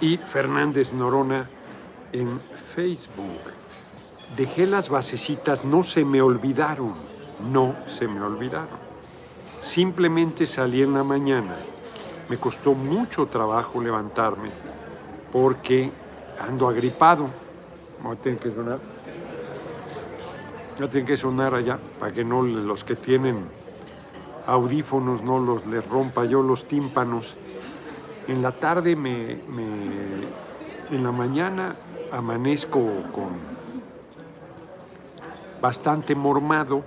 y Fernández Norona en Facebook. Dejé las basecitas, no se me olvidaron, no se me olvidaron. Simplemente salí en la mañana. Me costó mucho trabajo levantarme porque ando agripado. No tiene que sonar. No tiene que sonar allá para que no los que tienen audífonos no los les rompa yo los tímpanos. En la tarde me, en la mañana amanezco con bastante mormado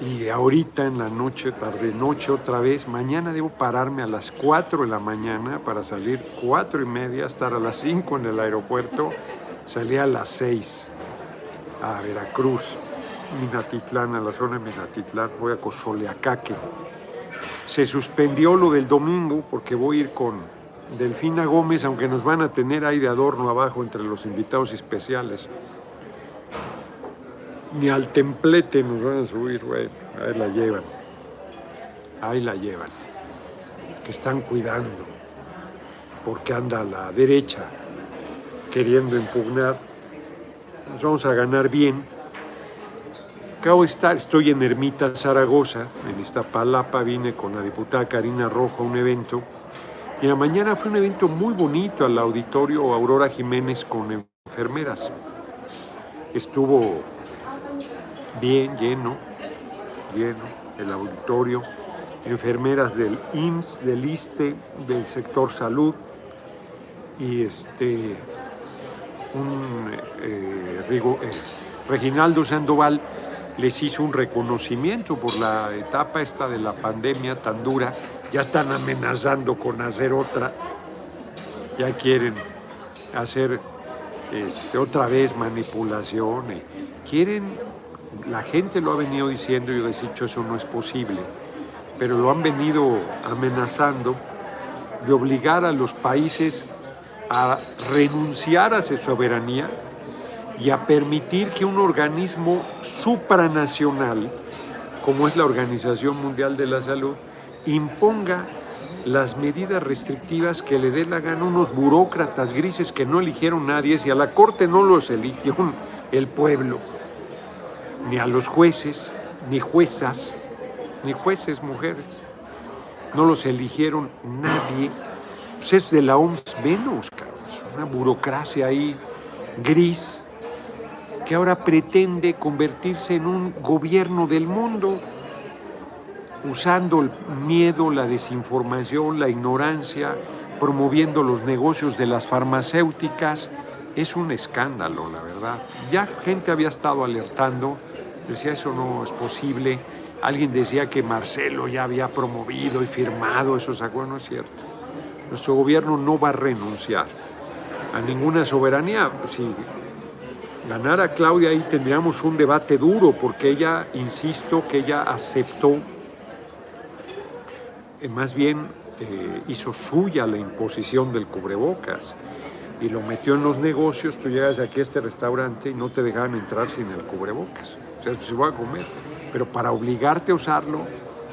y ahorita en la noche, tarde noche otra vez, mañana debo pararme a las 4 de la mañana para salir 4 y media, estar a las 5 en el aeropuerto, salí a las 6 a Veracruz, Minatitlán, a la zona de Minatitlán, voy a Cozoleacaque. Se suspendió lo del domingo porque voy a ir con Delfina Gómez, aunque nos van a tener ahí de adorno abajo entre los invitados especiales ni al templete nos van a subir, güey. Ahí la llevan. Ahí la llevan. Que están cuidando. Porque anda a la derecha queriendo impugnar. Nos vamos a ganar bien. Acabo de estar, estoy en Ermita Zaragoza, en Iztapalapa, vine con la diputada Karina Rojo a un evento. Y la mañana fue un evento muy bonito al auditorio Aurora Jiménez con enfermeras. Estuvo bien lleno, lleno el auditorio, enfermeras del IMSS, del ISTE, del sector salud y este un eh, eh, Reginaldo Sandoval les hizo un reconocimiento por la etapa esta de la pandemia tan dura, ya están amenazando con hacer otra, ya quieren hacer este, otra vez manipulación, quieren la gente lo ha venido diciendo y yo he dicho eso no es posible, pero lo han venido amenazando de obligar a los países a renunciar a su soberanía y a permitir que un organismo supranacional, como es la Organización Mundial de la Salud, imponga las medidas restrictivas que le dé la gana unos burócratas grises que no eligieron nadie, si a la Corte no los eligió el pueblo ni a los jueces, ni juezas, ni jueces mujeres. No los eligieron nadie. Pues es de la OMS menos, una burocracia ahí gris que ahora pretende convertirse en un gobierno del mundo usando el miedo, la desinformación, la ignorancia, promoviendo los negocios de las farmacéuticas. Es un escándalo, la verdad. Ya gente había estado alertando decía eso no es posible. Alguien decía que Marcelo ya había promovido y firmado esos acuerdos, no es cierto. Nuestro gobierno no va a renunciar a ninguna soberanía. Si ganara Claudia ahí tendríamos un debate duro porque ella, insisto, que ella aceptó, eh, más bien eh, hizo suya la imposición del cubrebocas y lo metió en los negocios, tú llegas aquí a este restaurante y no te dejaban entrar sin el cubrebocas. O sea, se voy a comer. Pero para obligarte a usarlo,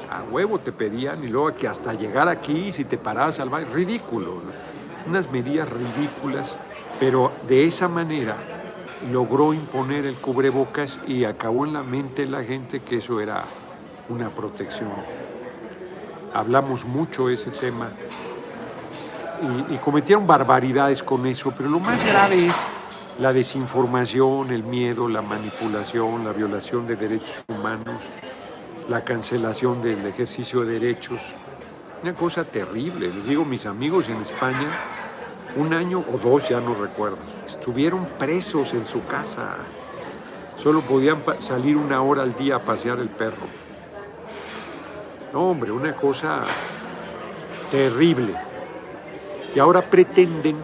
a huevo te pedían y luego que hasta llegar aquí, si te parabas al baño, ridículo. Unas medidas ridículas, pero de esa manera logró imponer el cubrebocas y acabó en la mente de la gente que eso era una protección. Hablamos mucho ese tema y, cometieron barbaridades con eso, pero lo más grave es la desinformación, el miedo, la manipulación, la violación de derechos humanos, la cancelación del ejercicio de derechos. Una cosa terrible. Les digo, mis amigos en España, un año o dos, ya no recuerdo, estuvieron presos en su casa. Solo podían salir una hora al día a pasear el perro. No, hombre, una cosa terrible y ahora pretenden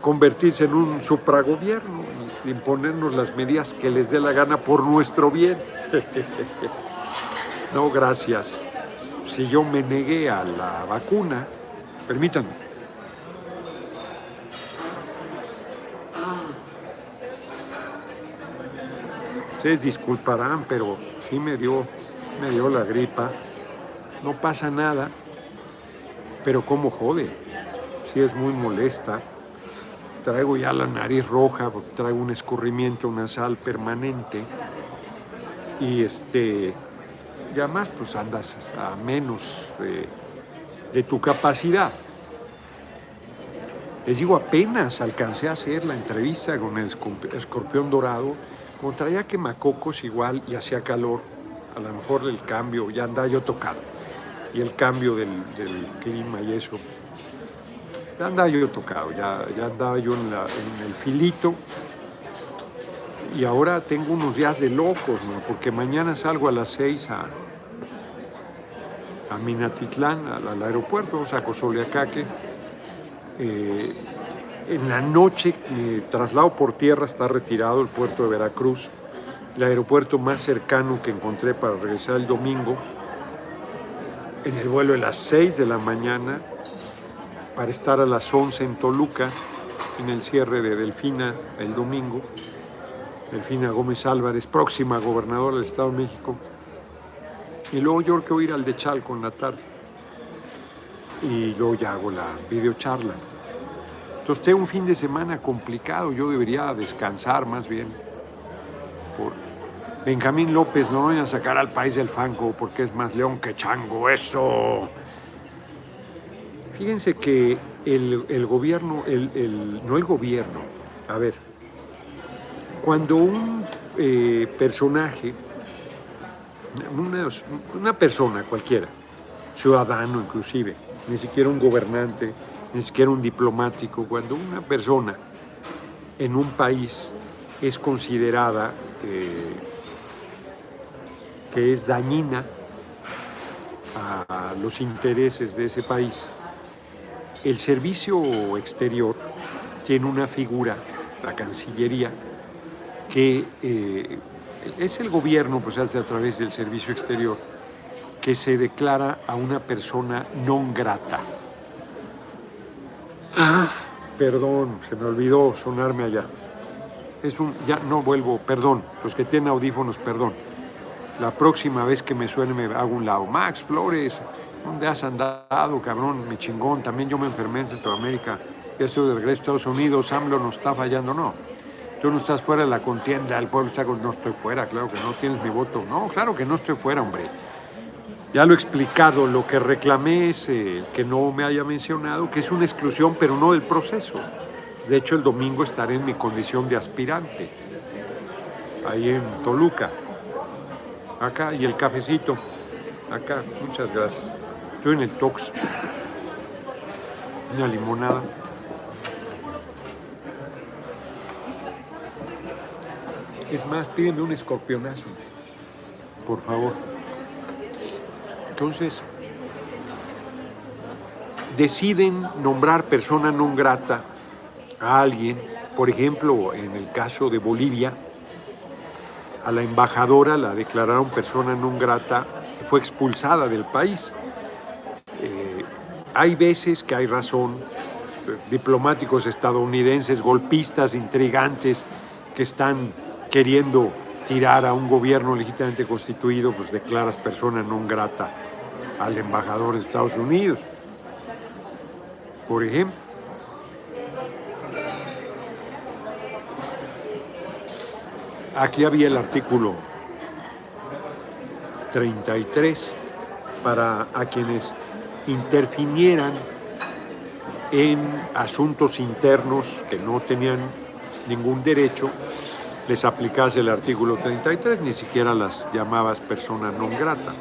convertirse en un supragobierno imponernos las medidas que les dé la gana por nuestro bien. no, gracias. Si yo me negué a la vacuna, permítanme. Ustedes disculparán, pero sí me dio, me dio la gripa. No pasa nada pero cómo jode. sí es muy molesta. Traigo ya la nariz roja traigo un escurrimiento nasal permanente. Y este, ya más pues andas a menos de tu capacidad. Les digo, apenas alcancé a hacer la entrevista con el escorpión dorado, como traía quemacocos igual y hacía calor, a lo mejor el cambio, ya andaba yo tocado, y el cambio del, clima y eso, ya andaba yo tocado, ya, ya andaba yo en, el filito, y ahora tengo unos días de locos, porque mañana salgo a las seis a, a Minatitlán, al, aeropuerto, saco Soliacaque, eh, en la noche, traslado por tierra está retirado el puerto de Veracruz, el aeropuerto más cercano que encontré para regresar el domingo, en el vuelo de las 6 de la mañana, para estar a las 11 en Toluca, en el cierre de Delfina el domingo. Delfina Gómez Álvarez, próxima gobernadora del Estado de México. Y luego yo creo que voy a ir al de Chalco en la tarde. Y luego ya hago la videocharla. Entonces un fin de semana complicado, yo debería descansar más bien. Por Benjamín López, no vayan a sacar al país del fango porque es más león que chango, eso. Fíjense que el, gobierno, el, no el gobierno, a ver, cuando un eh, personaje, una persona cualquiera, ciudadano inclusive, ni siquiera un gobernante, ni siquiera un diplomático, cuando una persona en un país es considerada eh, que es dañina a los intereses de ese país, el servicio exterior tiene una figura, la Cancillería, que eh, es el gobierno, pues a través del servicio exterior, que se declara a una persona non grata. Perdón, se me olvidó sonarme allá. Es un, ya no vuelvo, perdón, los que tienen audífonos, perdón. La próxima vez que me suene me hago un lado. Max Flores, ¿dónde has andado, cabrón? Mi chingón, también yo me enfermé en Centroamérica. Ya estoy de regreso a Estados Unidos, AMLO no está fallando, no. Tú no estás fuera de la contienda, el pueblo está con... No estoy fuera, claro que no tienes mi voto. No, claro que no estoy fuera, hombre. Ya lo he explicado, lo que reclamé es eh, que no me haya mencionado, que es una exclusión, pero no del proceso. De hecho, el domingo estaré en mi condición de aspirante, ahí en Toluca. Acá, y el cafecito, acá, muchas gracias. Estoy en el Tox. Una limonada. Es más, pídeme un escorpionazo, por favor. Entonces, deciden nombrar persona non grata a alguien, por ejemplo, en el caso de Bolivia, a la embajadora la declararon persona non grata, fue expulsada del país. Eh, hay veces que hay razón, diplomáticos estadounidenses, golpistas, intrigantes, que están queriendo tirar a un gobierno legítimamente constituido, pues declaras persona non grata al embajador de Estados Unidos. Por ejemplo, aquí había el artículo 33 para a quienes interfinieran en asuntos internos que no tenían ningún derecho, les aplicase el artículo 33, ni siquiera las llamabas persona non grata.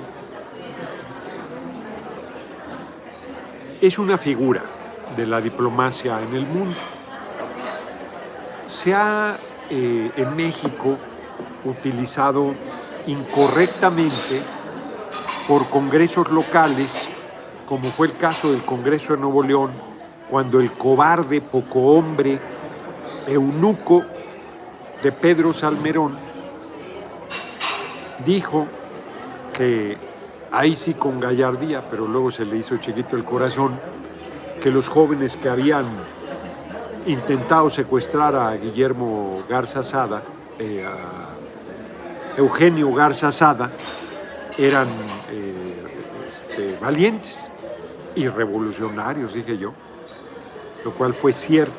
Es una figura de la diplomacia en el mundo. Se ha eh, en México utilizado incorrectamente por congresos locales, como fue el caso del Congreso de Nuevo León, cuando el cobarde, poco hombre, eunuco de Pedro Salmerón dijo que ahí sí con gallardía, pero luego se le hizo chiquito el corazón, que los jóvenes que habían intentado secuestrar a Guillermo Garza Sada, eh, a Eugenio Garza Sada, eran eh, este, valientes y revolucionarios, dije yo. lo cual fue cierto.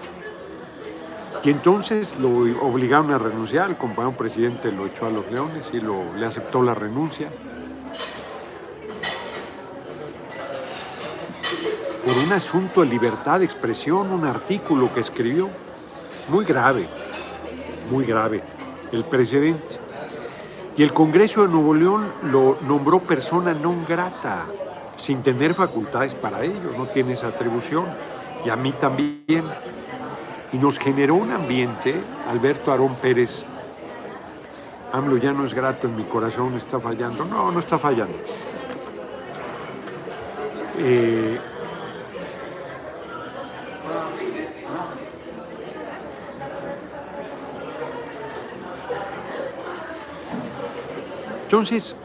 Y entonces lo obligaron a renunciar, el compañero presidente lo echó a los leones y lo, le aceptó la renuncia. Por un asunto de libertad de expresión, un artículo que escribió, muy grave, muy grave, el presidente. Y el Congreso de Nuevo León lo nombró persona non grata, sin tener facultades para ello, no tiene esa atribución. Y a mí también y nos generó un ambiente, Alberto Arón Pérez, AMLO ya no es grato en mi corazón, está fallando. No, no está fallando. Eh, entonces,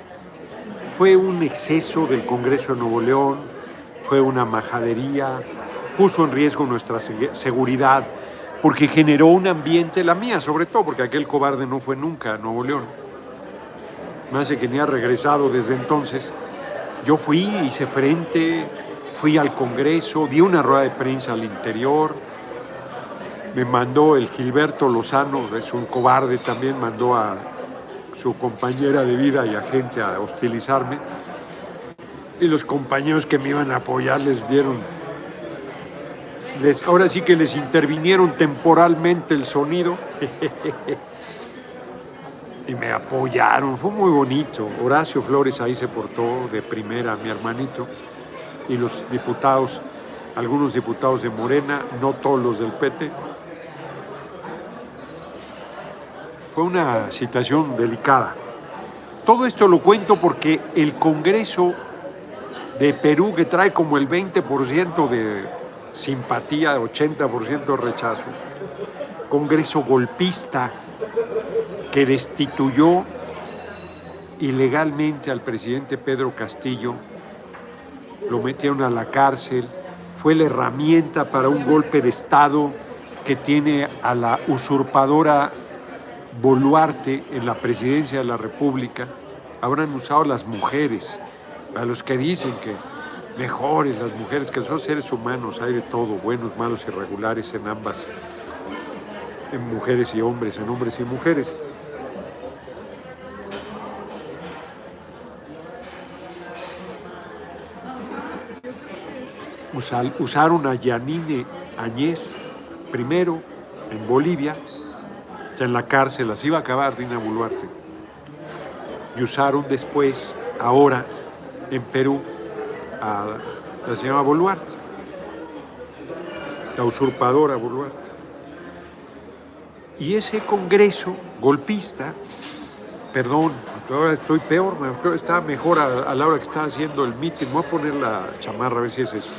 fue un exceso del Congreso de Nuevo León, fue una majadería, puso en riesgo nuestra seguridad, porque generó un ambiente, la mía sobre todo, porque aquel cobarde no fue nunca a Nuevo León. Más de que ni ha regresado desde entonces. Yo fui, hice frente, fui al Congreso, di una rueda de prensa al interior, me mandó el Gilberto Lozano, es un cobarde también, mandó a su compañera de vida y a gente a hostilizarme. Y los compañeros que me iban a apoyar les dieron ahora sí que les intervinieron temporalmente el sonido y me apoyaron, fue muy bonito. Horacio Flores ahí se portó de primera, mi hermanito, y los diputados, algunos diputados de Morena, no todos los del PT. Fue una situación delicada. Todo esto lo cuento porque el Congreso de Perú, que trae como el 20% de simpatía, 80% rechazo. Congreso golpista que destituyó ilegalmente al presidente Pedro Castillo, lo metieron a la cárcel, fue la herramienta para un golpe de Estado que tiene a la usurpadora Boluarte en la presidencia de la República. Habrán usado las mujeres, a los que dicen que mejores las mujeres, que son seres humanos, hay de todo, buenos, malos, irregulares en ambas, en mujeres y hombres, en hombres y mujeres. usaron a Yanine Añez primero en Bolivia, en la cárcel, las iba a acabar Dina Boluarte. Y usaron después, ahora, en Perú, la señora Boluarte, la usurpadora Boluarte. Y ese congreso golpista, perdón, ahora estoy peor, estaba mejor a, la hora que estaba haciendo el mitin, voy a poner la chamarra a ver si es eso.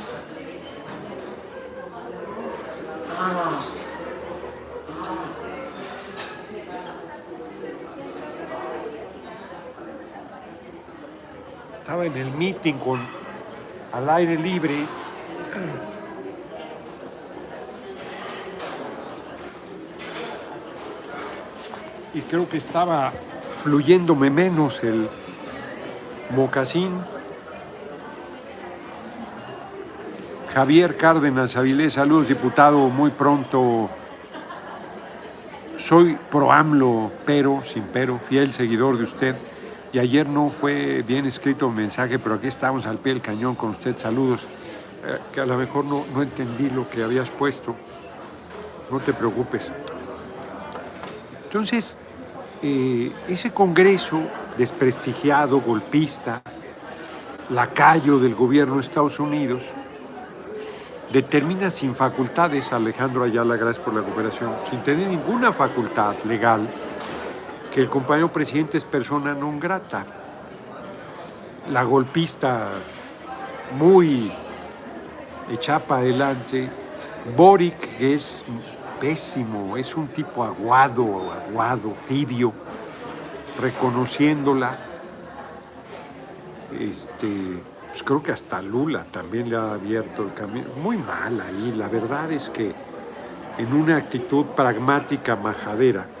En el meeting con al aire libre. Y creo que estaba fluyéndome menos el mocasín. Javier Cárdenas Avilés, saludos diputado, muy pronto. Soy pro AMLO, pero, sin pero, fiel seguidor de usted. Y ayer no fue bien escrito un mensaje, pero aquí estamos al pie del cañón con usted. Saludos. Eh, que a lo mejor no, no entendí lo que habías puesto. No te preocupes. Entonces, eh, ese Congreso desprestigiado, golpista, lacayo del gobierno de Estados Unidos, determina sin facultades Alejandro Ayala, gracias por la cooperación, sin tener ninguna facultad legal, que el compañero presidente es persona non grata. La golpista muy echada para adelante. Boric, es pésimo, es un tipo aguado, aguado, tibio, reconociéndola. Este, pues creo que hasta Lula también le ha abierto el camino. Muy mal ahí, la verdad es que en una actitud pragmática, majadera,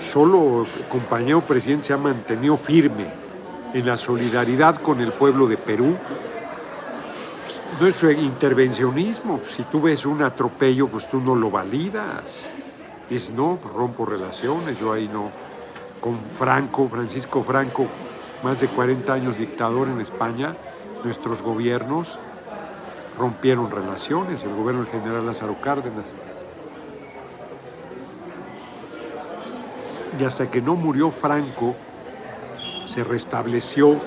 solo compañero presidente se ha mantenido firme en la solidaridad con el pueblo de Perú. no es intervencionismo. Si tú ves un atropello, pues tú no lo validas. Es no, rompo relaciones, yo ahí no. Con Franco, Francisco Franco, más de 40 años dictador en España, nuestros gobiernos rompieron relaciones, el gobierno del general Lázaro Cárdenas. Y hasta que no murió Franco, se restableció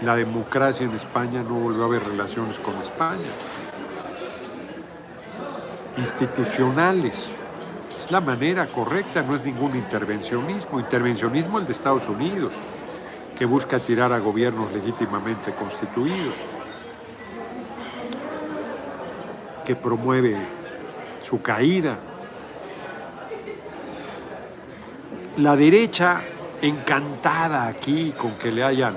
la democracia en España, no volvió a haber relaciones con España. Institucionales. Es la manera correcta, no es ningún intervencionismo. Intervencionismo el de Estados Unidos, que busca tirar a gobiernos legítimamente constituidos. que promueve su caída. La derecha encantada aquí con que le hayan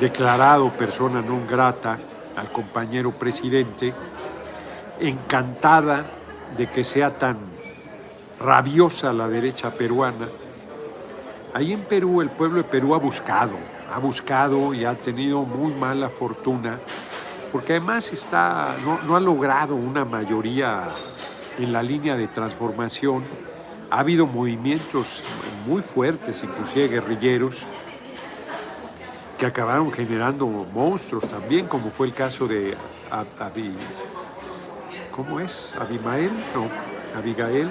declarado persona non grata al compañero presidente, encantada de que sea tan rabiosa la derecha peruana. Ahí en Perú, el pueblo de Perú ha buscado, ha buscado y ha tenido muy mala fortuna porque además está, no, ha logrado una mayoría en la línea de transformación. Ha habido movimientos muy fuertes, inclusive guerrilleros, que acabaron generando monstruos también, como fue el caso de ¿cómo es? Abimael, no, Abigail.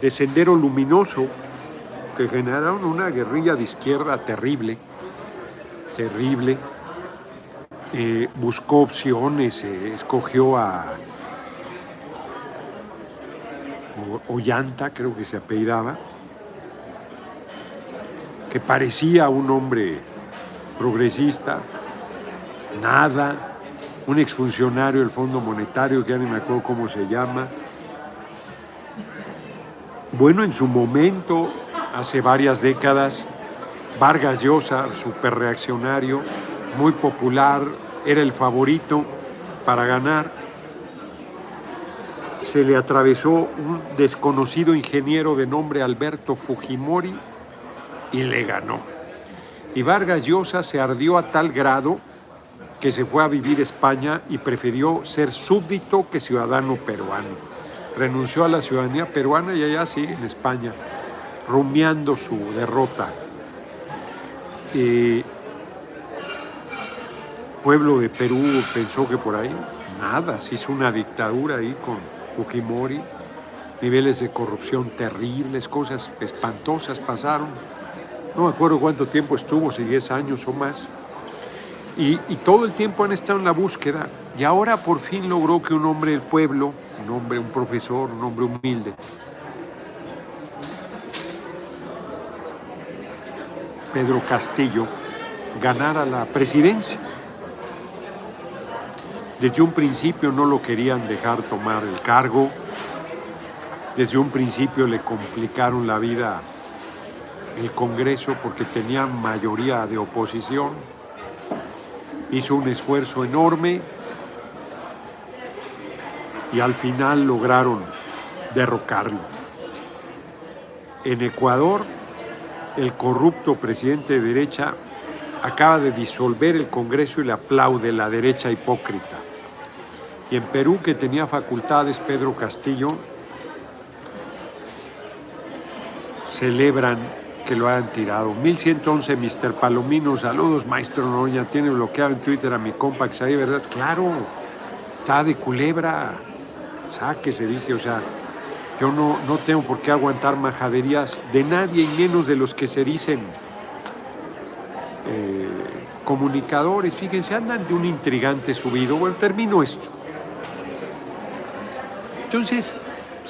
De Sendero Luminoso, que generaron una guerrilla de izquierda terrible, terrible. Eh, buscó opciones, eh, escogió a Ollanta, creo que se apellidaba, que parecía un hombre progresista, nada, un exfuncionario del Fondo Monetario, que ya ni me acuerdo cómo se llama. Bueno, en su momento hace varias décadas. Vargas Llosa, reaccionario, muy popular, era el favorito para ganar. Se le atravesó un desconocido ingeniero de nombre Alberto Fujimori y le ganó. Y Vargas Llosa se ardió a tal grado que se fue a vivir a España y prefirió ser súbdito que ciudadano peruano. Renunció a la ciudadanía peruana y allá sí, en España rumiando su derrota. Pueblo de Perú pensó que por ahí nada, se hizo una dictadura ahí con Fujimori, niveles de corrupción terribles, cosas espantosas pasaron. No me acuerdo cuánto tiempo estuvo, si 10 años o más. Y, y, todo el tiempo han estado en la búsqueda. Y ahora por fin logró que un hombre del pueblo, un hombre, un profesor, un hombre humilde, Pedro Castillo ganara la presidencia. Desde un principio no lo querían dejar tomar el cargo, desde un principio le complicaron la vida el Congreso porque tenía mayoría de oposición, hizo un esfuerzo enorme y al final lograron derrocarlo. En Ecuador el corrupto presidente de derecha acaba de disolver el Congreso y le aplaude la derecha hipócrita. Y en Perú, que tenía facultades, Pedro Castillo, celebran que lo hayan tirado. 1111, Mr. Palomino, saludos, maestro Noroña, tiene bloqueado en Twitter a mi compa ahí, ¿verdad? Claro, está de culebra, saque, se dice, o sea, yo no, no tengo por qué aguantar majaderías de nadie y menos de los que se dicen eh, comunicadores. Fíjense, andan de un intrigante subido. Bueno, termino esto. Entonces,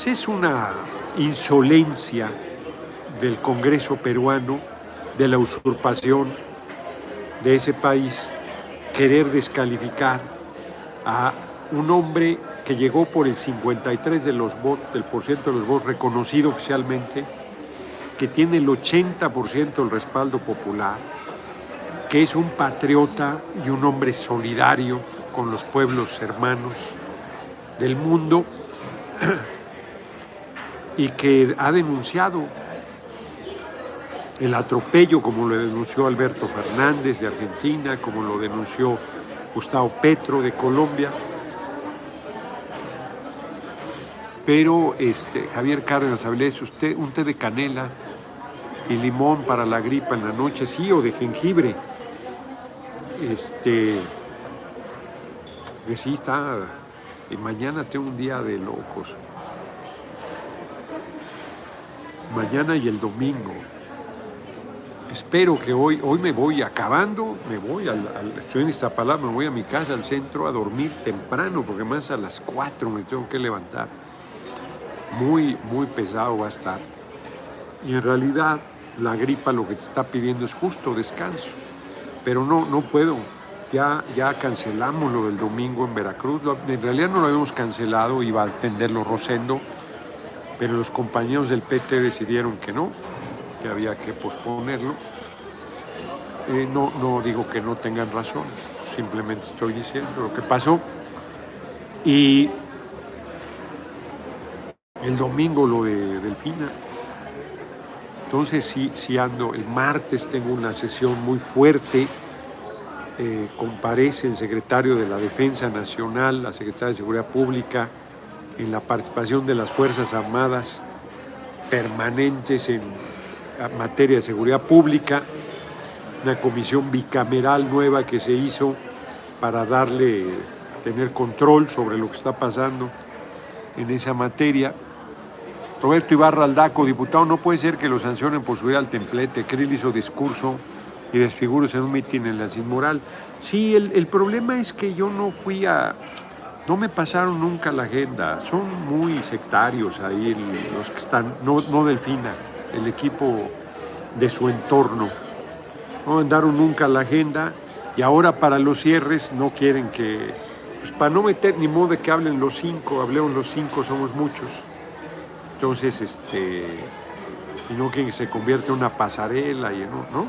es una insolencia del Congreso peruano, de la usurpación de ese país, querer descalificar a un hombre que llegó por el 53 de los votos, del por ciento de los votos reconocido oficialmente, que tiene el 80% del respaldo popular, que es un patriota y un hombre solidario con los pueblos hermanos del mundo y que ha denunciado el atropello, como lo denunció Alberto Fernández de Argentina, como lo denunció Gustavo Petro de Colombia. Pero este, Javier Cárdenas Avilés, usted un té de canela y limón para la gripa en la noche, sí, o de jengibre. Este, que sí está, y mañana tengo un día de locos. Mañana y el domingo espero que hoy, hoy me voy acabando, me voy al, estoy en me voy a mi casa, al centro, a dormir temprano, porque más a las 4 me tengo que levantar. Muy, muy pesado va a estar. Y en realidad la gripa lo que te está pidiendo es justo descanso. Pero no, no puedo. Ya, ya cancelamos lo del domingo en Veracruz. En realidad no lo habíamos cancelado, iba a atenderlo Rosendo, pero los compañeros del PT decidieron que no, que había que posponerlo. Eh, no, no digo que no tengan razón, simplemente estoy diciendo lo que pasó. Y el domingo lo de Delfina. Entonces sí, ando, el martes tengo una sesión muy fuerte. Eh, comparece el secretario de la Defensa Nacional, la secretaria de Seguridad Pública, en la participación de las Fuerzas Armadas permanentes en materia de seguridad pública, una comisión bicameral nueva que se hizo para darle, tener control sobre lo que está pasando en esa materia. Roberto Ibarra Aldaco, diputado, no puede ser que lo sancionen por subir al templete. Krill hizo discurso y desfiguros en un mitin en la Moral. Sí, el, el, problema es que yo no fui a... No me pasaron nunca la agenda. Son muy sectarios ahí los que están, no, no Delfina el equipo de su entorno. No mandaron nunca la agenda y ahora para los cierres no quieren que, pues para no meter ni modo de que hablen los cinco, hablemos los cinco, somos muchos. Entonces, este, y no que se convierta en una pasarela y no, ¿no?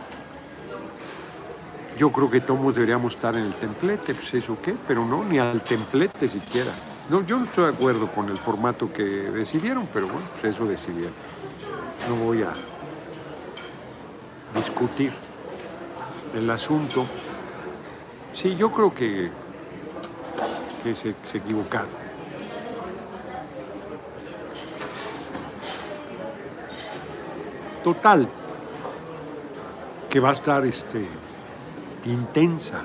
Yo creo que todos deberíamos estar en el templete, pues eso qué, pero no, ni al templete siquiera. No, yo no estoy de acuerdo con el formato que decidieron, pero bueno, pues eso decidieron no voy a discutir el asunto. Sí, yo creo que, que se, se equivocaron. Total, que va a estar este, intensa,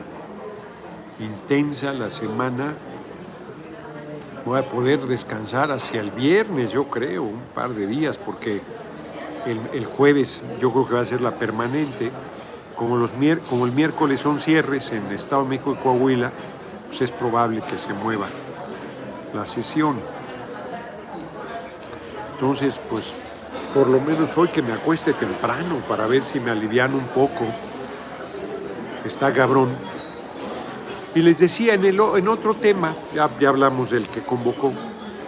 intensa la semana. Voy a poder descansar hacia el viernes, yo creo, un par de días, porque el, jueves yo creo que va a ser la permanente. Como, los como el miércoles son cierres en Estado de México y Coahuila, pues es probable que se mueva la sesión. Entonces, pues por lo menos hoy que me acueste temprano para ver si me alivian un poco. Está cabrón. Y les decía, en, el, en otro tema, ya, ya hablamos del que convocó,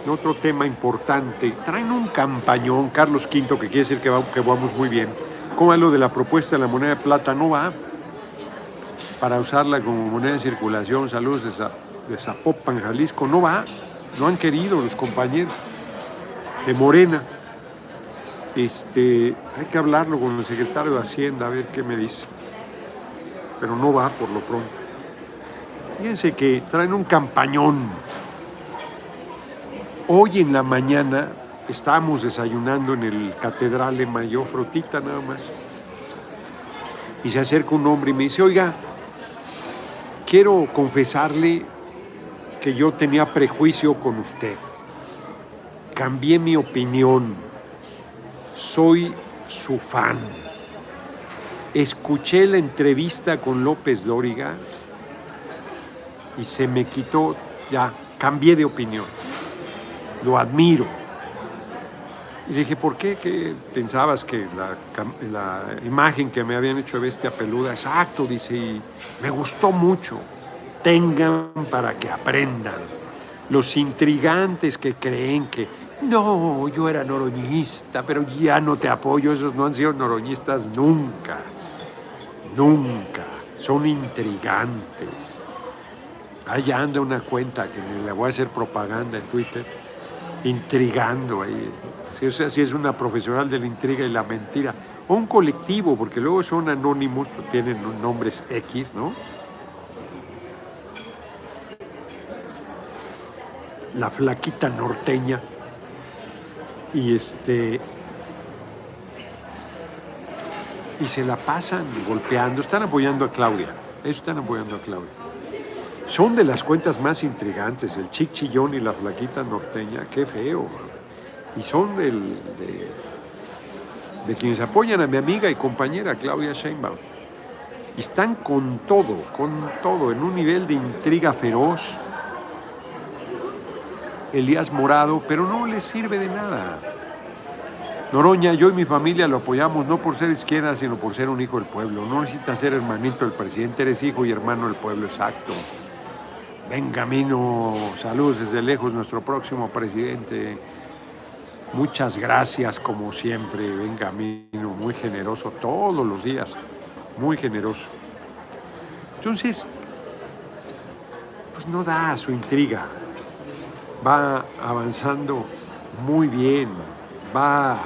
otro tema importante. Traen un campañón, Carlos V, que quiere decir que, vamos muy bien. ¿Cómo es lo de la propuesta de la moneda de plata? No va para usarla como moneda de circulación. Saludos de, Zapopan, Jalisco. No va. No han querido los compañeros de Morena. Este, hay que hablarlo con el secretario de Hacienda a ver qué me dice. Pero no va por lo pronto. Fíjense que traen un campañón Hoy en la mañana estábamos desayunando en el Catedral de Mayor, frutita nada más. Y se acerca un hombre y me dice, oiga, quiero confesarle que yo tenía prejuicio con usted. Cambié mi opinión. Soy su fan. Escuché la entrevista con López Dóriga y se me quitó, ya, cambié de opinión lo admiro. Y dije, ¿por qué? ¿Qué pensabas que la, imagen que me habían hecho de bestia peluda? Exacto, dice, y me gustó mucho. Tengan para que aprendan. Los intrigantes que creen que, no, yo era noroñista, pero ya no te apoyo, esos no han sido noroñistas nunca. Nunca. Son intrigantes. Allá anda una cuenta que le voy a hacer propaganda en Twitter intrigando ahí. Si es, es una profesional de la intriga y la mentira. o un colectivo, porque luego son anónimos, tienen nombres X, ¿no? La flaquita norteña. Y este. Y se la pasan golpeando, están apoyando a Claudia. Ellos están apoyando a Claudia. Son de las cuentas más intrigantes, el chic chillón y la flaquita norteña, qué feo. Y son de, de quienes apoyan a mi amiga y compañera Claudia Sheinbaum. Y están con todo, con todo, en un nivel de intriga feroz. Elías Morado, pero no les sirve de nada. Noroña, yo y mi familia lo apoyamos no por ser izquierda, sino por ser un hijo del pueblo. No necesitas ser hermanito del presidente, eres hijo y hermano del pueblo, exacto. Benjamino, saludos desde lejos, nuestro próximo presidente. Muchas gracias, como siempre, Benjamino, muy generoso todos los días, muy generoso. Entonces, pues no da su intriga, va avanzando muy bien, va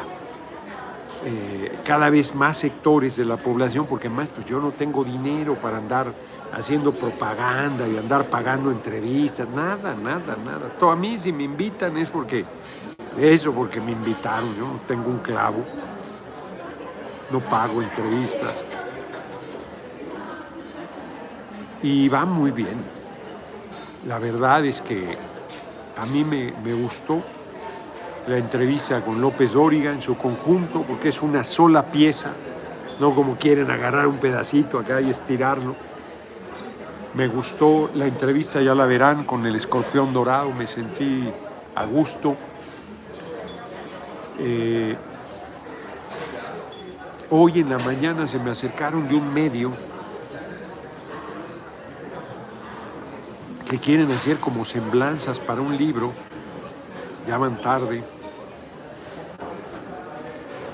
eh, cada vez más sectores de la población, porque más, pues yo no tengo dinero para andar haciendo propaganda y andar pagando entrevistas, nada, nada, nada. Todo, a mí si me invitan es porque eso porque me invitaron, yo no tengo un clavo, no pago entrevistas. Y va muy bien. La verdad es que a mí me, me gustó la entrevista con López Dóriga en su conjunto, porque es una sola pieza, no como quieren agarrar un pedacito acá y estirarlo. Me gustó la entrevista, ya la verán, con el escorpión dorado, me sentí a gusto. Eh, hoy en la mañana se me acercaron de un medio que quieren hacer como semblanzas para un libro, ya van tarde,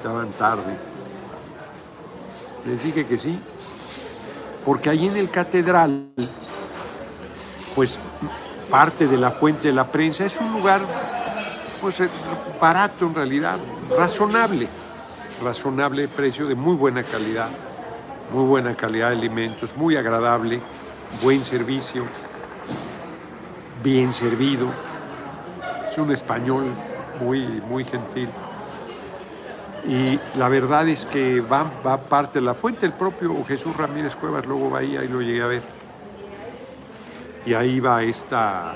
ya van tarde. Les dije que sí, porque ahí en el catedral, pues parte de la fuente de la prensa es un lugar pues eh, barato en realidad, razonable, razonable precio, de muy buena calidad, muy buena calidad de alimentos, muy agradable, buen servicio, bien servido, es un español muy, muy gentil. Y la verdad es que va, va parte de la fuente, el propio Jesús Ramírez Cuevas luego va ahí, ahí lo llegué a ver. Y ahí va esta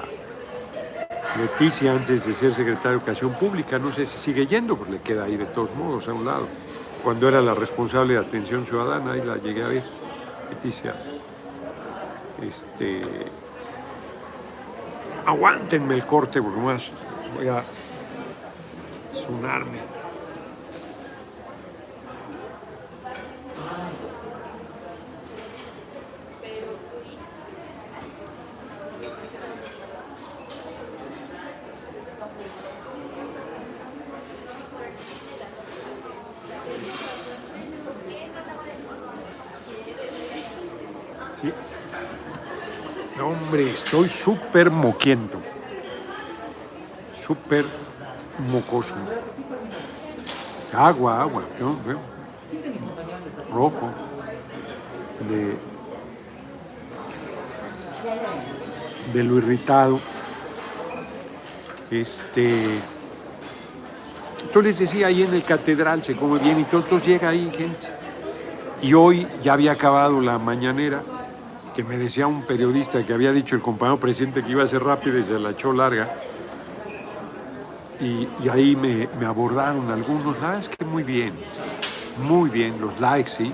Leticia antes de ser secretaria de Educación Pública, no sé si sigue yendo, pues le queda ahí de todos modos a un lado. Cuando era la responsable de atención ciudadana, ahí la llegué a ver, Leticia. Este. Aguántenme el corte porque más voy a sonarme. Estoy súper moquiento. Súper mocoso. Agua, agua. Rojo. De, de lo irritado. Este. Entonces les decía, ahí en el catedral se come bien y todos llega ahí gente. Y hoy ya había acabado la mañanera que me decía un periodista que había dicho el compañero presidente que iba a ser rápido y se la echó larga. Y, ahí me, abordaron algunos, ah, es que muy bien, muy bien, los likes, sí.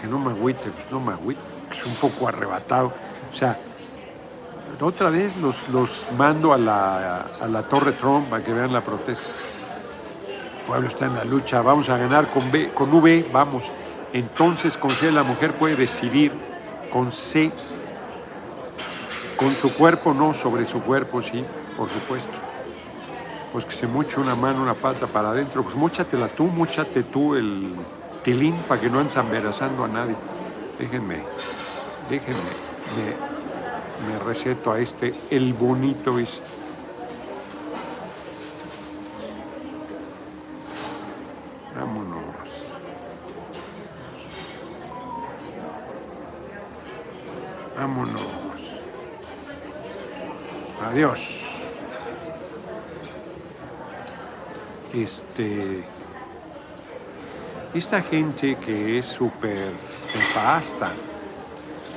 Que no me agüite, pues no me agüite, es un poco arrebatado. O sea, otra vez los, los mando a la, a la Torre Trump para que vean la protesta pueblo está en la lucha, vamos a ganar con, B, con V, vamos. Entonces con C la mujer puede decidir, con C, con su cuerpo no, sobre su cuerpo sí, por supuesto. Pues que se muche una mano, una pata para adentro, pues múchatela tú, múchate tú el tilín para que no andes embarazando a nadie. Déjenme, déjenme, me, me receto a este, el bonito es Vámonos. Adiós. Este. Esta gente que es súper pasta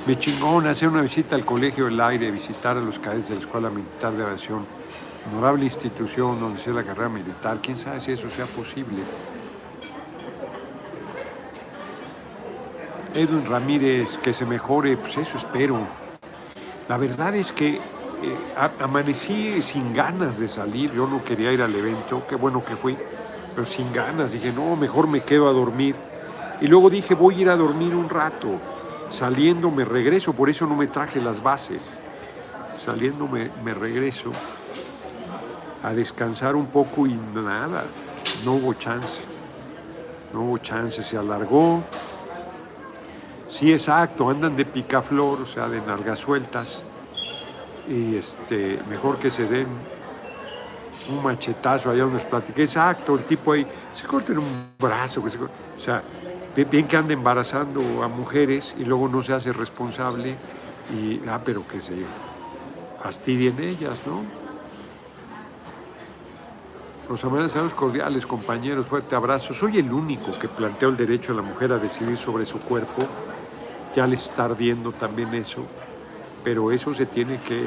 me chingón hacer una visita al Colegio del Aire, visitar a los cadetes de la Escuela Militar de Aviación, honorable institución donde sea la carrera militar, quién sabe si eso sea posible. Edwin Ramírez, que se mejore, pues eso espero. La verdad es que eh, amanecí sin ganas de salir, yo no quería ir al evento, qué bueno que fui, pero sin ganas, dije, no, mejor me quedo a dormir. Y luego dije, voy a ir a dormir un rato, saliendo me regreso, por eso no me traje las bases, saliendo me, me regreso a descansar un poco y nada, no hubo chance, no hubo chance, se alargó, Sí, exacto, andan de picaflor, o sea, de nalgas sueltas. Y este, mejor que se den un machetazo allá donde les platiqué. Exacto, el tipo ahí se corten un brazo, que se o sea, bien que anda embarazando a mujeres y luego no se hace responsable y, ah, pero que se fastidien ellas, ¿no? Los amenazados cordiales, compañeros, fuerte abrazo. Soy el único que planteó el derecho a la mujer a decidir sobre su cuerpo ya le está ardiendo también eso, pero eso se tiene que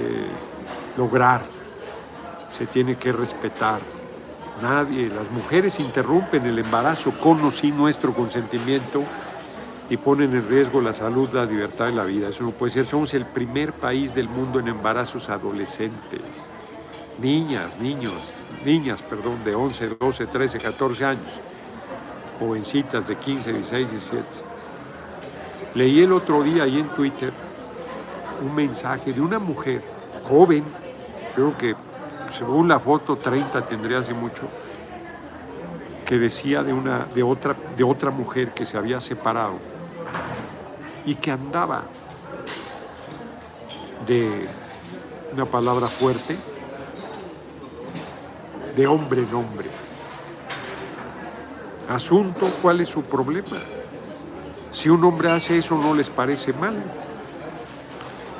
lograr, se tiene que respetar. Nadie, las mujeres interrumpen el embarazo con o sin nuestro consentimiento y ponen en riesgo la salud, la libertad y la vida. Eso no puede ser. Somos el primer país del mundo en embarazos adolescentes. Niñas, niños, niñas, perdón, de 11, 12, 13, 14 años. Jovencitas de 15, 16, 17 Leí el otro día ahí en Twitter un mensaje de una mujer joven, creo que según la foto 30 tendría hace mucho, que decía de, una, de, otra, de otra mujer que se había separado y que andaba de una palabra fuerte, de hombre en hombre. Asunto, ¿cuál es su problema? Si un hombre hace eso no les parece mal.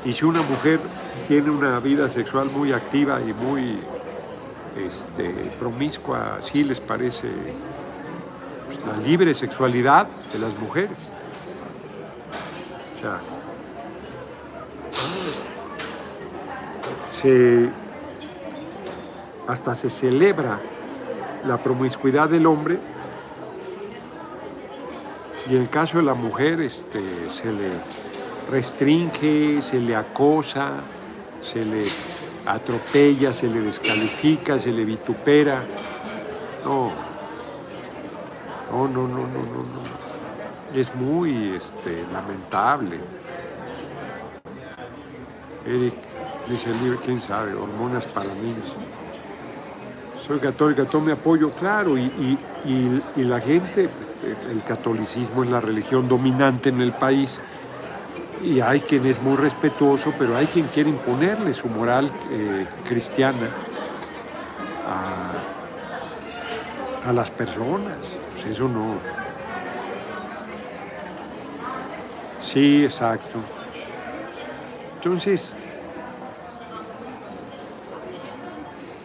Y si una mujer tiene una vida sexual muy activa y muy este, promiscua, sí les parece pues, la libre sexualidad de las mujeres. O sea, se, hasta se celebra la promiscuidad del hombre y en el caso de la mujer este, se le restringe, se le acosa, se le atropella, se le descalifica, se le vitupera. No, no, no, no, no, no. Es muy este, lamentable. Eric dice el libro, quién sabe, hormonas para niños. Soy católica, tome apoyo, claro, y, la gente, el catolicismo es la religión dominante en el país y hay quien es muy respetuoso, pero hay quien quiere imponerle su moral eh, cristiana a, a, las personas. Pues eso no. Sí, exacto. Entonces,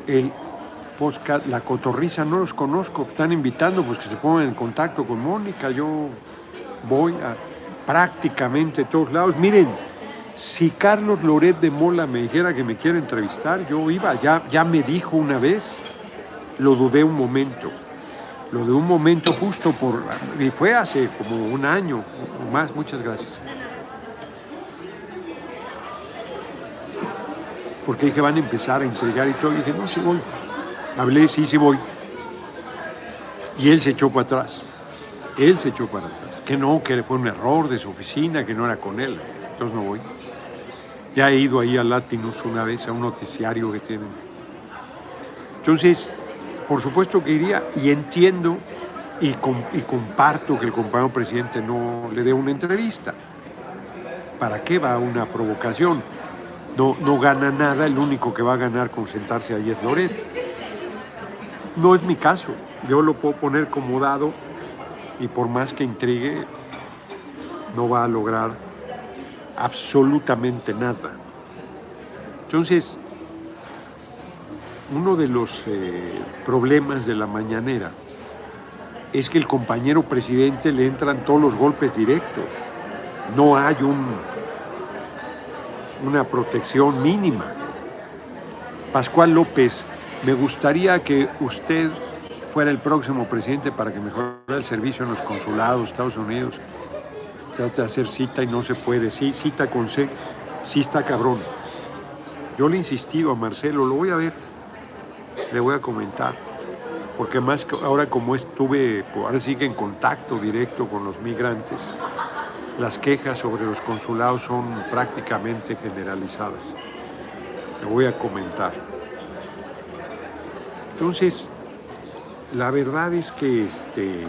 el, la cotorriza no los conozco, están invitando pues que se pongan en contacto con Mónica, yo voy a prácticamente todos lados. Miren, si Carlos Loret de Mola me dijera que me quiere entrevistar, yo iba, ya, ya me dijo una vez, lo dudé un momento, lo de un momento justo por, y fue hace como un año o más, muchas gracias. Porque dije, van a empezar a entregar y todo, y dije, no, sí voy. Hablé, sí, sí voy. Y él se echó para atrás. Él se echó para atrás. Que no, que fue un error de su oficina, que no era con él. Entonces no voy. Ya he ido ahí a Latinus una vez, a un noticiario que tienen. Entonces, por supuesto que iría y entiendo y, y comparto que el compañero presidente no le dé una entrevista. ¿Para qué va una provocación? No, no gana nada, el único que va a ganar con sentarse ahí es Loret. No es mi caso. Yo lo puedo poner como dado y por más que intrigue, no va a lograr absolutamente nada. Entonces, uno de los eh, problemas de la mañanera es que el compañero presidente le entran todos los golpes directos. No hay un, una protección mínima. Pascual López, me gustaría que usted fuera el próximo presidente para que mejore el servicio en los consulados Estados Unidos. Trata de hacer cita y no se puede. Sí, cita con C, sí está cabrón. Yo le he insistido a Marcelo, lo voy a ver, le voy a comentar. Porque más ahora como estuve, ahora sigue en contacto directo con los migrantes, las quejas sobre los consulados son prácticamente generalizadas. Le voy a comentar. Entonces, la verdad es que este,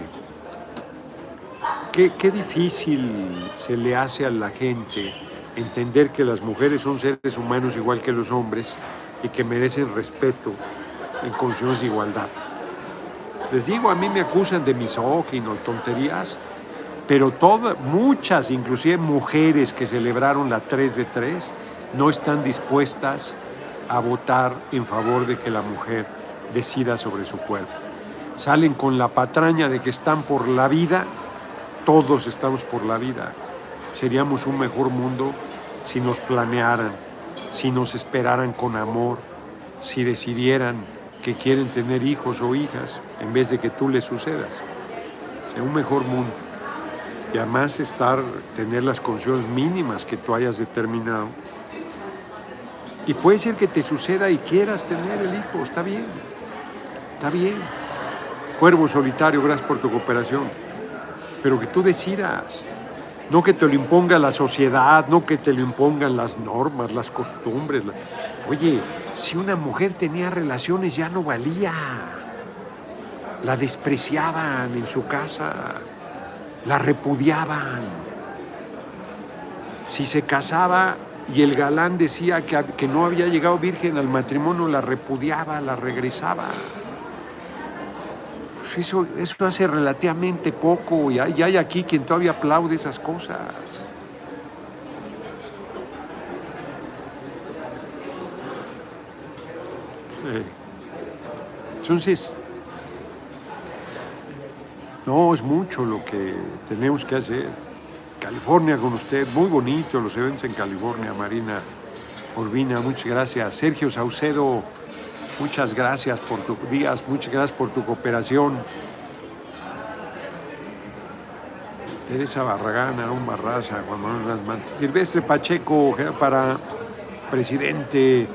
qué, difícil se le hace a la gente entender que las mujeres son seres humanos igual que los hombres y que merecen respeto en condiciones de igualdad. Les digo, a mí me acusan de misógino, tonterías, pero todas, muchas, inclusive mujeres que celebraron la 3 de 3, no están dispuestas a votar en favor de que la mujer decida sobre su cuerpo salen con la patraña de que están por la vida, todos estamos por la vida. Seríamos un mejor mundo si nos planearan, si nos esperaran con amor, si decidieran que quieren tener hijos o hijas en vez de que tú les sucedas. Un mejor mundo. Y además estar, tener las condiciones mínimas que tú hayas determinado. Y puede ser que te suceda y quieras tener el hijo, está bien, está bien. Cuervo solitario, gracias por tu cooperación. Pero que tú decidas, no que te lo imponga la sociedad, no que te lo impongan las normas, las costumbres. Oye, si una mujer tenía relaciones ya no valía. La despreciaban en su casa, la repudiaban. Si se casaba y el galán decía que, no había llegado virgen al matrimonio, la repudiaba, la regresaba eso, hace relativamente poco y hay, hay aquí quien todavía aplaude esas cosas. Entonces, no, es mucho lo que tenemos que hacer. California con usted, muy bonito los eventos en California, Marina Urbina, muchas gracias. Sergio Saucedo, Muchas gracias por tu días, muchas gracias por tu cooperación. Teresa Barragán, Aarón Barraza, Juan Manuel Mantes, Silvestre Pacheco para presidente,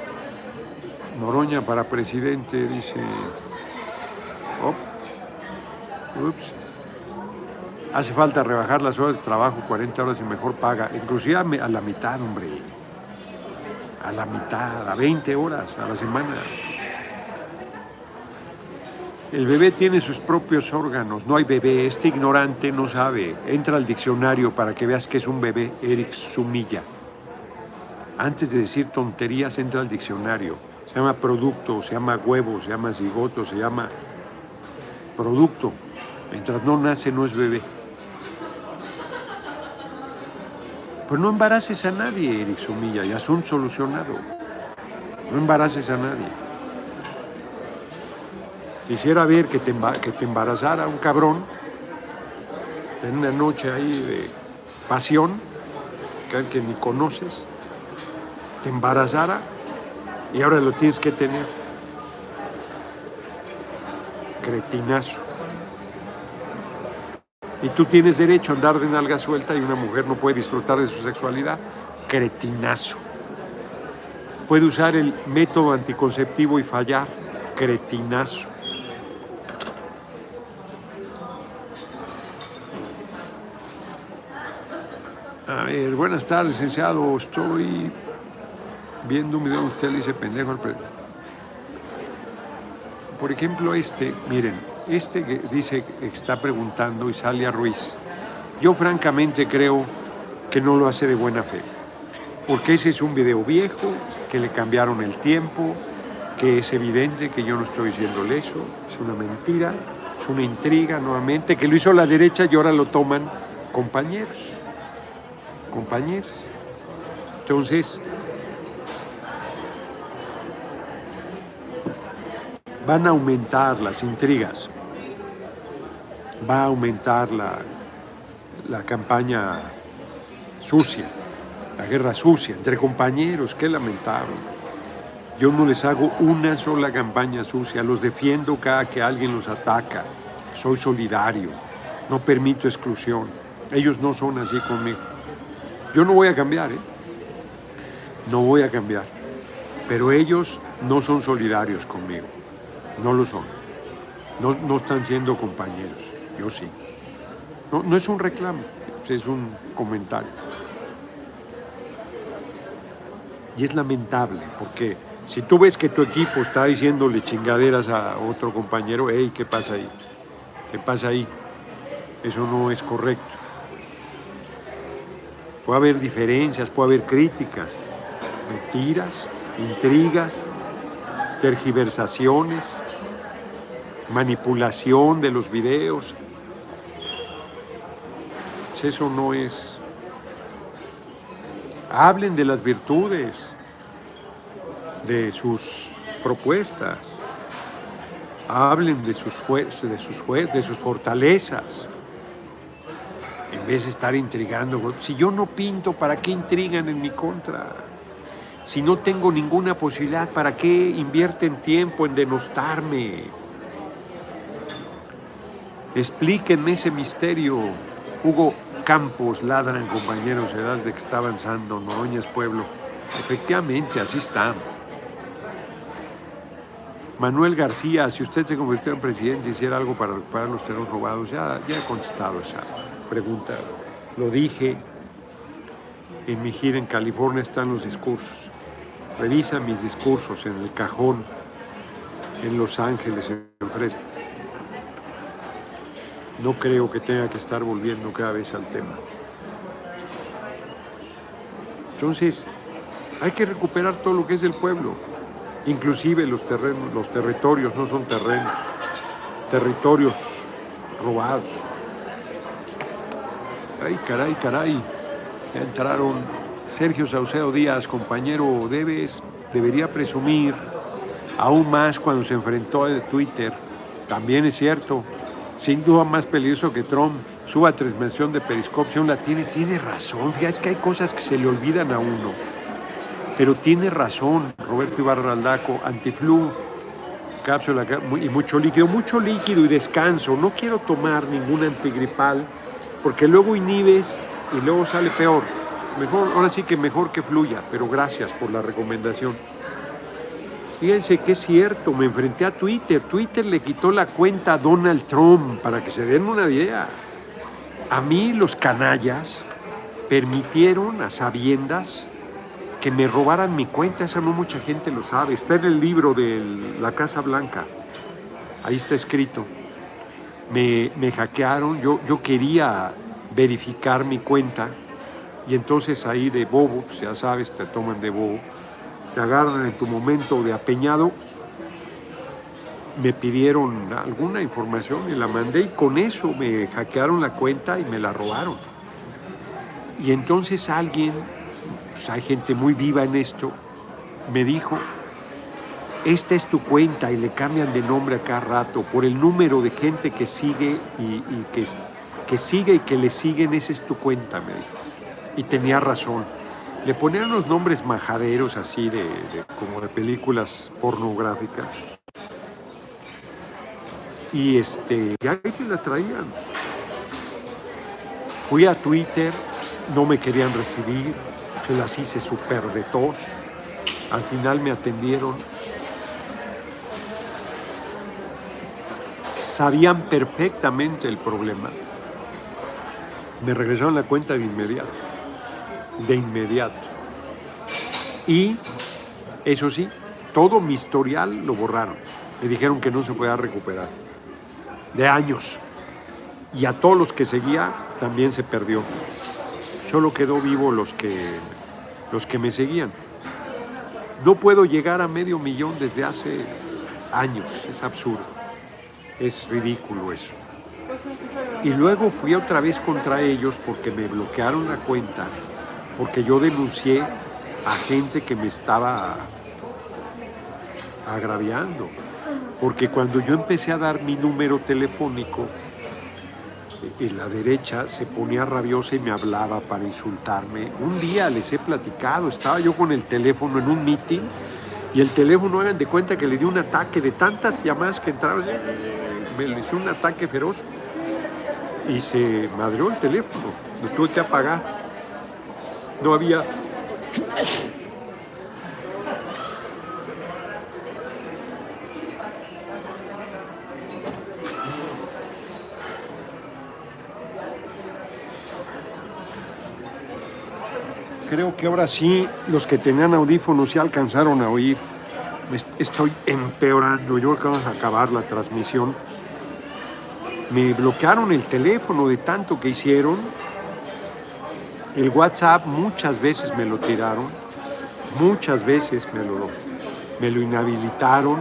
Noroña para presidente, dice. ups. Hace falta rebajar las horas de trabajo, 40 horas y mejor paga, inclusive a la mitad, hombre. A la mitad, a 20 horas a la semana. El bebé tiene sus propios órganos, no hay bebé, este ignorante no sabe. Entra al diccionario para que veas que es un bebé, Eric Sumilla. Antes de decir tonterías, entra al diccionario. Se llama producto, se llama huevo, se llama zigoto, se llama producto. Mientras no nace, no es bebé. Pues no embaraces a nadie, Eric Sumilla, ya son solucionado. No embaraces a nadie. Quisiera ver que te, embarazara un cabrón, tener una noche ahí de pasión, que, que ni conoces, te embarazara y ahora lo tienes que tener. Cretinazo. Y tú tienes derecho a andar de nalga suelta y una mujer no puede disfrutar de su sexualidad. Cretinazo. Puede usar el método anticonceptivo y fallar. Cretinazo. Ver, buenas tardes, licenciado. Estoy viendo un video usted le dice pendejo al Por ejemplo, este, miren, este que dice está preguntando Isalia Ruiz. Yo francamente creo que no lo hace de buena fe. Porque ese es un video viejo, que le cambiaron el tiempo, que es evidente que yo no estoy diciéndole eso, es una mentira, es una intriga nuevamente, que lo hizo la derecha y ahora lo toman compañeros compañeros. Entonces, van a aumentar las intrigas, va a aumentar la, la campaña sucia, la guerra sucia entre compañeros, qué lamentable. Yo no les hago una sola campaña sucia, los defiendo cada que alguien los ataca, soy solidario, no permito exclusión. Ellos no son así conmigo. Yo no voy a cambiar, ¿eh? No voy a cambiar. Pero ellos no son solidarios conmigo. No lo son. No, no están siendo compañeros. Yo sí. No, no es un reclamo, es un comentario. Y es lamentable porque si tú ves que tu equipo está diciéndole chingaderas a otro compañero, hey, ¿qué pasa ahí? ¿Qué pasa ahí? Eso no es correcto. Puede haber diferencias, puede haber críticas, mentiras, intrigas, tergiversaciones, manipulación de los videos. Eso no es... Hablen de las virtudes, de sus propuestas, hablen de sus, de sus, de sus fortalezas, en vez de estar intrigando. Si yo no pinto, ¿para qué intrigan en mi contra? Si no tengo ninguna posibilidad, ¿para qué invierten tiempo en denostarme? Explíquenme ese misterio. Hugo Campos ladran compañeros edad de que está avanzando Noroñas Pueblo. Efectivamente, así está. Manuel García, si usted se convirtió en presidente y hiciera algo para los terrenos robados, ya, ya he contestado esa pregunta. Lo dije, en mi gira en California están los discursos. Revisa mis discursos en el cajón, en Los Ángeles, en Fresno. No creo que tenga que estar volviendo cada vez al tema. Entonces, hay que recuperar todo lo que es del pueblo. Inclusive los terrenos, los territorios no son terrenos, territorios robados. Ay, caray, caray. Ya entraron Sergio Saucedo Díaz, compañero, debes, debería presumir aún más cuando se enfrentó a Twitter. También es cierto, sin duda más peligroso que Trump. Suba transmisión de Periscope, aún la tiene, tiene razón. Fíjate, es que hay cosas que se le olvidan a uno. Pero tiene razón Roberto Ibarra Aldaco, antiflu, cápsula y mucho líquido, mucho líquido y descanso. No quiero tomar ningún antigripal porque luego inhibes y luego sale peor. Mejor, ahora sí que mejor que fluya, pero gracias por la recomendación. Fíjense que es cierto, me enfrenté a Twitter. Twitter le quitó la cuenta a Donald Trump para que se den una idea. A mí los canallas permitieron a sabiendas que me robaran mi cuenta, esa no mucha gente lo sabe, está en el libro de la Casa Blanca, ahí está escrito. Me, hackearon, yo, yo quería verificar mi cuenta y entonces ahí de bobo, pues ya sabes, te toman de bobo, te agarran en tu momento de apeñado, me pidieron alguna información y la mandé y con eso me hackearon la cuenta y me la robaron. Y entonces alguien pues hay gente muy viva en esto, me dijo, esta es tu cuenta y le cambian de nombre a cada rato por el número de gente que sigue y, que, que, sigue y que le siguen, esa es tu cuenta, me dijo. Y tenía razón. Le ponían los nombres majaderos así de, como de películas pornográficas. Y este, ya me la traían. Fui a Twitter, no me querían recibir, se las hice súper de tos. Al final me atendieron. Sabían perfectamente el problema. Me regresaron la cuenta de inmediato. De inmediato. Y, eso sí, todo mi historial lo borraron. Me dijeron que no se podía recuperar. De años. Y a todos los que seguía también se perdió solo quedó vivo los que, los que me seguían. No puedo llegar a medio millón desde hace años, es absurdo, es ridículo eso. Y luego fui otra vez contra ellos porque me bloquearon la cuenta, porque yo denuncié a gente que me estaba agraviando. Porque cuando yo empecé a dar mi número telefónico, en la derecha se ponía rabiosa y me hablaba para insultarme. Un día les he platicado, estaba yo con el teléfono en un meeting y el teléfono, hagan de cuenta que le dio un ataque de tantas llamadas que entraban, me le hizo un ataque feroz y se madreó el teléfono, lo tuve que apagar. No había que ahora sí los que tenían audífonos ya alcanzaron a oír. Estoy empeorando, yo creo que vamos a acabar la transmisión. Me bloquearon el teléfono de tanto que hicieron. El WhatsApp muchas veces me lo tiraron, muchas veces me lo, me lo inhabilitaron,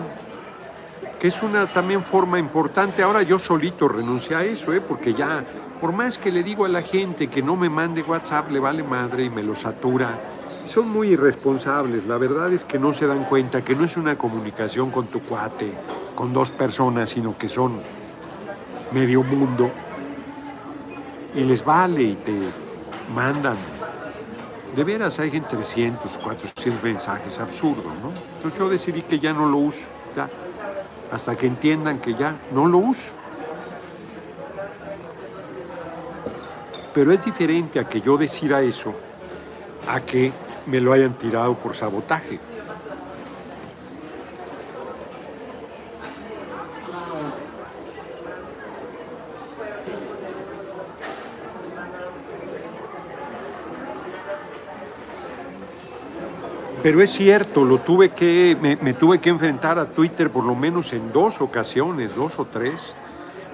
que es una también forma importante. Ahora yo solito renuncié a eso, ¿eh? porque ya por más que le digo a la gente que no me mande WhatsApp, le vale madre y me lo satura. Son muy irresponsables. La verdad es que no se dan cuenta que no es una comunicación con tu cuate, con dos personas, sino que son medio mundo. Y les vale y te mandan. De veras hay en 300, 400 mensajes, absurdo, ¿no? Entonces yo decidí que ya no lo uso, ya, hasta que entiendan que ya no lo uso. Pero es diferente a que yo decida eso, a que me lo hayan tirado por sabotaje. Pero es cierto, lo tuve que, me, tuve que enfrentar a Twitter por lo menos en dos ocasiones, dos o tres.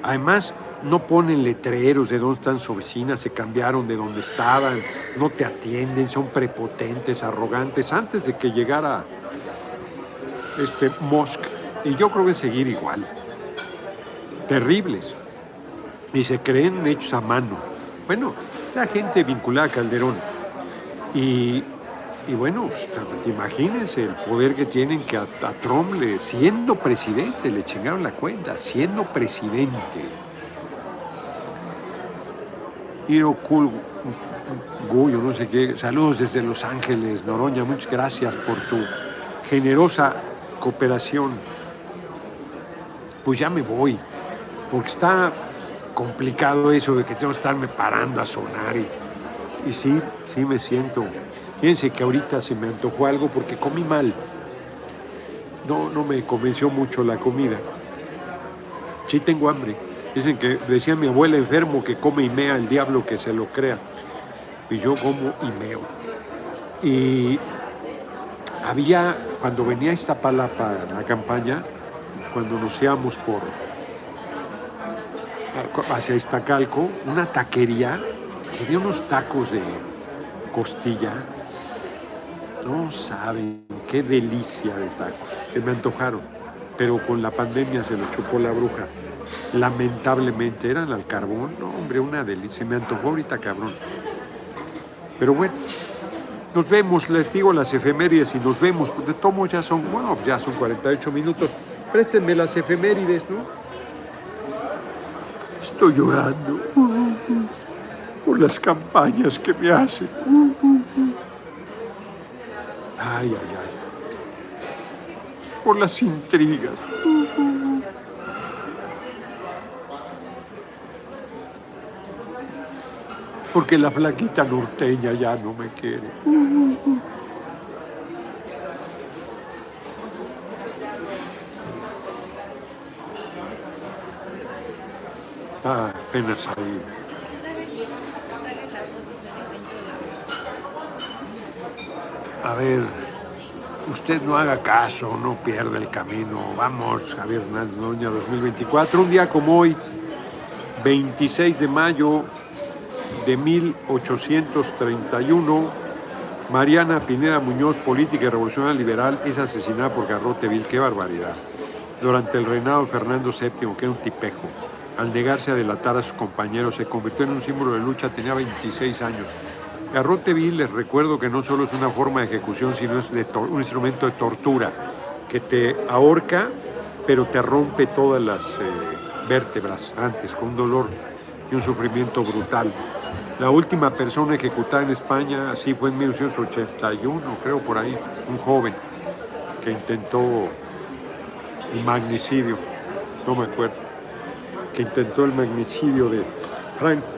Además, no ponen letreros de dónde están su oficina, se cambiaron de donde estaban, no te atienden, son prepotentes, arrogantes, antes de que llegara este Musk. Y yo creo que seguir igual. Terribles. Y se creen hechos a mano. Bueno, la gente vinculada a Calderón. Y, bueno, pues, imagínense el poder que tienen que a, Trump, le, siendo presidente, le chingaron la cuenta, siendo presidente Hiro Cool Guyo, no sé qué. Saludos desde Los Ángeles, Noroña. Muchas gracias por tu generosa cooperación. Pues ya me voy, porque está complicado eso de que tengo que estarme parando a sonar. Y, y sí, sí me siento. Fíjense que ahorita se me antojó algo porque comí mal. No, no me convenció mucho la comida. Sí tengo hambre. Dicen que decía mi abuela enfermo que come y mea el diablo que se lo crea. Y yo como y meo. Y había, cuando venía esta palapa la campaña, cuando nos íbamos por hacia Iztacalco, una taquería, tenía unos tacos de costilla. No saben qué delicia de tacos. Se me antojaron, pero con la pandemia se lo chupó la bruja. Lamentablemente eran al carbón, no, hombre, una delicia. Me antojó ahorita cabrón. Pero bueno, nos vemos, les digo las efemérides y nos vemos. De tomo ya son, bueno, ya son 48 minutos. Préstenme las efemérides, ¿no? Estoy llorando por las campañas que me hacen. Ay, ay, ay. Por las intrigas. porque la flaquita norteña ya no me quiere. Ah, apenas ahí. A ver, usted no haga caso, no pierda el camino. Vamos, Javier Hernández Doña 2024, un día como hoy, 26 de mayo de 1831, Mariana Pineda Muñoz, política y revolucionaria liberal, es asesinada por Garrote Vil. ¡Qué barbaridad! Durante el reinado de Fernando VII, que era un tipejo, al negarse a delatar a sus compañeros, se convirtió en un símbolo de lucha, tenía 26 años. Garrote vil, les recuerdo que no solo es una forma de ejecución, sino es un instrumento de tortura que te ahorca, pero te rompe todas las eh, vértebras antes, con un dolor y un sufrimiento brutal. La última persona ejecutada en España, así fue en 1981, creo por ahí, un joven que intentó el magnicidio, no me acuerdo, que intentó el magnicidio de Franco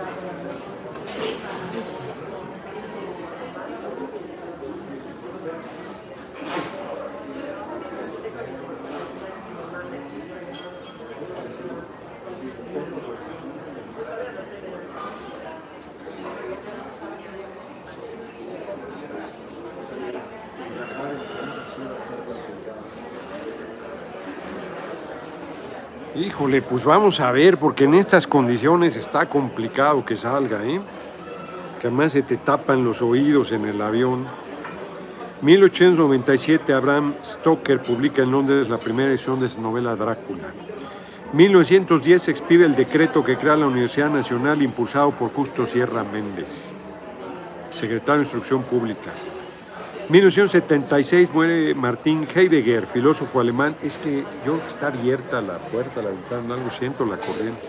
Híjole, pues vamos a ver, porque en estas condiciones está complicado que salga, ¿eh? Que además se te tapan los oídos en el avión. 1897, Abraham Stoker publica en Londres la primera edición de su novela Drácula. 1910 se expide el decreto que crea la Universidad Nacional impulsado por Justo Sierra Méndez, secretario de Instrucción Pública. 1976 muere Martín Heidegger, filósofo alemán. Es que yo está abierta la puerta, la ventana, algo siento la corriente.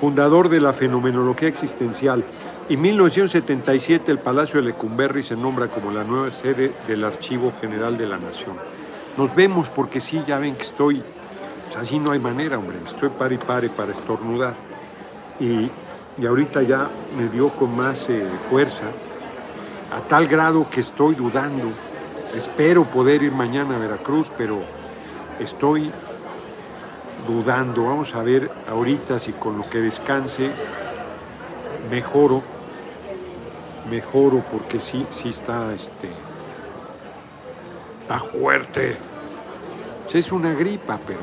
Fundador de la fenomenología existencial. En 1977 el Palacio de Lecumberri se nombra como la nueva sede del Archivo General de la Nación. Nos vemos porque sí, ya ven que estoy, pues así no hay manera, hombre, estoy pare y pare para estornudar. Y, ahorita ya me dio con más eh, fuerza a tal grado que estoy dudando. Espero poder ir mañana a Veracruz, pero estoy dudando. Vamos a ver ahorita si con lo que descanse mejoro. Mejoro porque sí, sí está este. Está fuerte. Es una gripa, pero.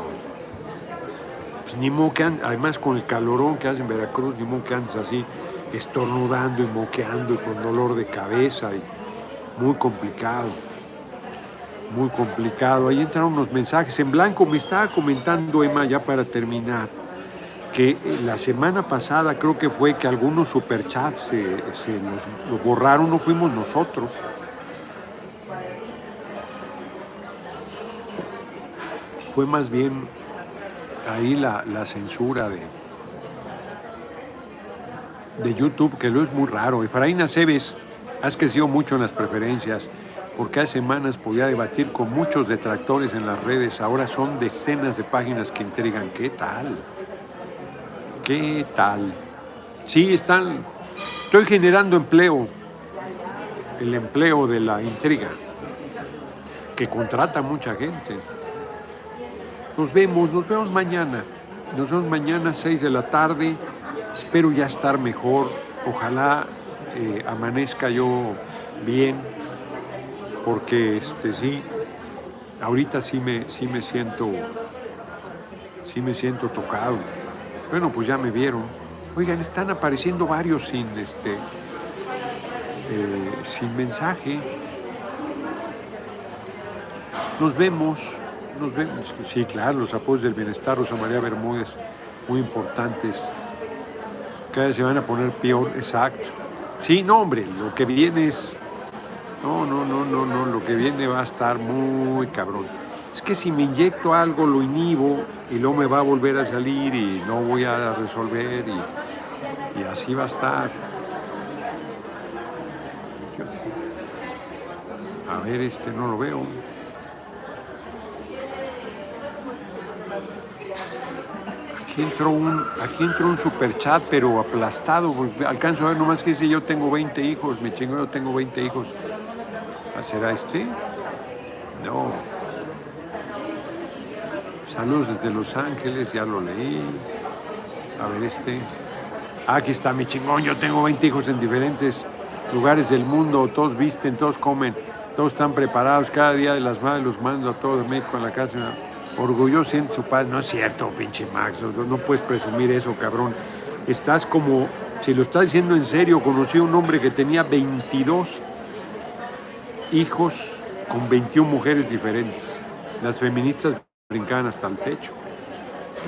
Pues ni modo que además con el calorón que hace en Veracruz, ni modo que así estornudando y moqueando y con dolor de cabeza y muy complicado, muy complicado. Ahí entraron unos mensajes en blanco. Me estaba comentando Emma ya para terminar que la semana pasada creo que fue que algunos superchats se, se nos borraron, no fuimos nosotros. Fue más bien ahí la, la censura de, de YouTube, que lo es muy raro. Efraín Aceves, has crecido mucho en las preferencias, porque hace semanas podía debatir con muchos detractores en las redes, ahora son decenas de páginas que intrigan. ¿Qué tal? ¿Qué tal? Sí, están, estoy generando empleo, el empleo de la intriga, que contrata mucha gente. Nos vemos, nos vemos mañana. Nos vemos mañana 6 de la tarde Espero ya estar mejor. Ojalá eh, amanezca yo bien, porque este sí, ahorita sí me, sí me siento, sí me siento tocado. Bueno, pues ya me vieron. Oigan, están apareciendo varios sin este, eh, sin mensaje. Nos vemos, nos vemos. Sí, claro, los apoyos del bienestar, Rosa María Bermúdez, muy importantes cada se van a poner peor, exacto. Sí, no, hombre, lo que viene es. No, no, no, no, no, lo que viene va a estar muy cabrón. Es que si me inyecto algo, lo inhibo y luego me va a volver a salir y no voy a resolver y así va a estar. A ver, este no lo veo. Aquí entró un, aquí entró un super chat, pero aplastado. Pues, alcanzo a ver nomás que dice yo tengo 20 hijos, me chingo yo tengo 20 hijos. ¿Ah, ¿Será este? No. Saludos desde Los Ángeles, ya lo leí. A ver este. Ah, aquí está mi chingón, yo tengo 20 hijos en diferentes lugares del mundo, todos visten, todos comen, todos están preparados, cada día de las madres los mando a todos México en la casa orgulloso en su padre. No es cierto, pinche Max, no, puedes presumir eso, cabrón. Estás como, si lo estás diciendo en serio, conocí a un hombre que tenía 22 hijos con 21 mujeres diferentes. Las feministas brincaban hasta el techo.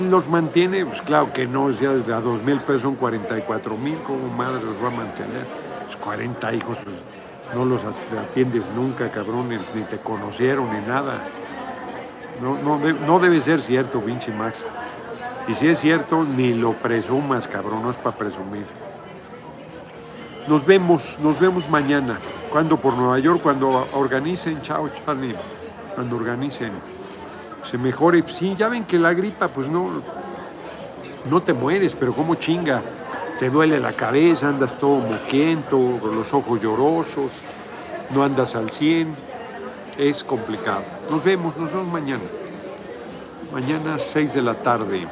los mantiene, pues claro que no, ya a dos mil pesos son 44 mil, ¿cómo madre los va a mantener? Pues 40 hijos, pues no los atiendes nunca, cabrón, ni, te conocieron ni nada. No, no, no debe ser cierto, pinche Max. Y si es cierto, ni lo presumas, cabrón, no es para presumir. Nos vemos, nos vemos mañana. Cuando por Nueva York, cuando organicen, chao Charlie, cuando organicen, se mejore. Sí, ya ven que la gripa, pues no, no te mueres, pero como chinga. Te duele la cabeza, andas todo moquiento, los ojos llorosos, no andas al 100. Es complicado. Nos vemos, nos vemos mañana. Mañana 6 de la tarde.